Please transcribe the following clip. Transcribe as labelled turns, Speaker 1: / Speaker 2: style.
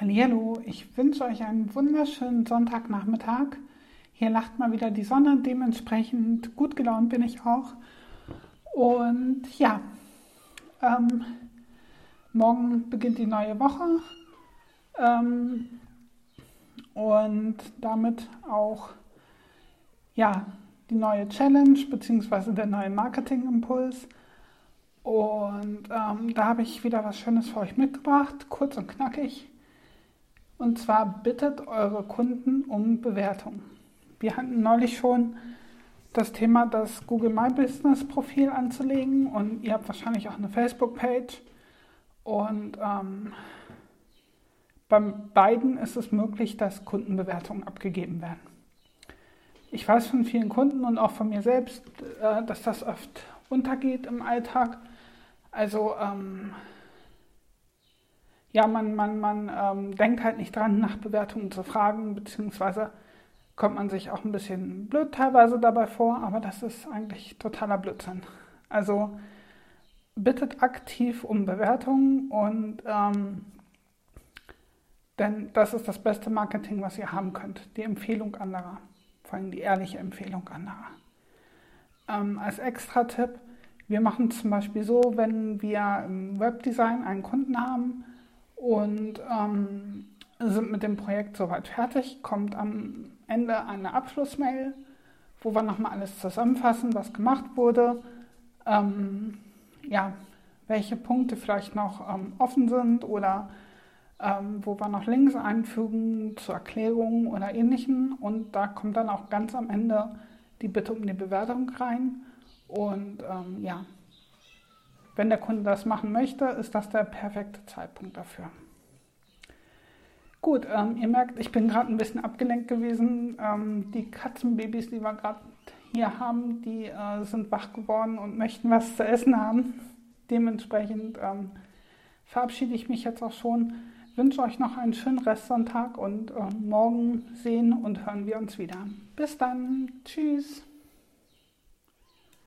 Speaker 1: Hallo, ich wünsche euch einen wunderschönen Sonntagnachmittag. Hier lacht mal wieder die Sonne, dementsprechend gut gelaunt bin ich auch. Und ja, ähm, morgen beginnt die neue Woche ähm, und damit auch ja, die neue Challenge bzw. der neue Marketing-Impuls. Und ähm, da habe ich wieder was Schönes für euch mitgebracht, kurz und knackig. Und zwar bittet eure Kunden um Bewertung. Wir hatten neulich schon das Thema, das Google My Business Profil anzulegen und ihr habt wahrscheinlich auch eine Facebook-Page. Und ähm, bei beiden ist es möglich, dass Kundenbewertungen abgegeben werden. Ich weiß von vielen Kunden und auch von mir selbst, äh, dass das oft untergeht im Alltag. Also ähm, ja, man, man, man ähm, denkt halt nicht dran, nach Bewertungen zu fragen, beziehungsweise kommt man sich auch ein bisschen blöd teilweise dabei vor, aber das ist eigentlich totaler Blödsinn. Also bittet aktiv um Bewertungen und ähm, denn das ist das beste Marketing, was ihr haben könnt, die Empfehlung anderer, vor allem die ehrliche Empfehlung anderer. Ähm, als Extra-Tipp, wir machen zum Beispiel so, wenn wir im Webdesign einen Kunden haben, und ähm, sind mit dem Projekt soweit fertig. Kommt am Ende eine Abschlussmail, wo wir nochmal alles zusammenfassen, was gemacht wurde. Ähm, ja, welche Punkte vielleicht noch ähm, offen sind oder ähm, wo wir noch Links einfügen zur Erklärung oder ähnlichem. Und da kommt dann auch ganz am Ende die Bitte um die Bewertung rein. Und ähm, ja, wenn der Kunde das machen möchte, ist das der perfekte Zeitpunkt dafür. Gut, ähm, ihr merkt, ich bin gerade ein bisschen abgelenkt gewesen. Ähm, die Katzenbabys, die wir gerade hier haben, die äh, sind wach geworden und möchten was zu essen haben. Dementsprechend ähm, verabschiede ich mich jetzt auch schon. Wünsche euch noch einen schönen Restsonntag und äh, morgen sehen und hören wir uns wieder. Bis dann. Tschüss.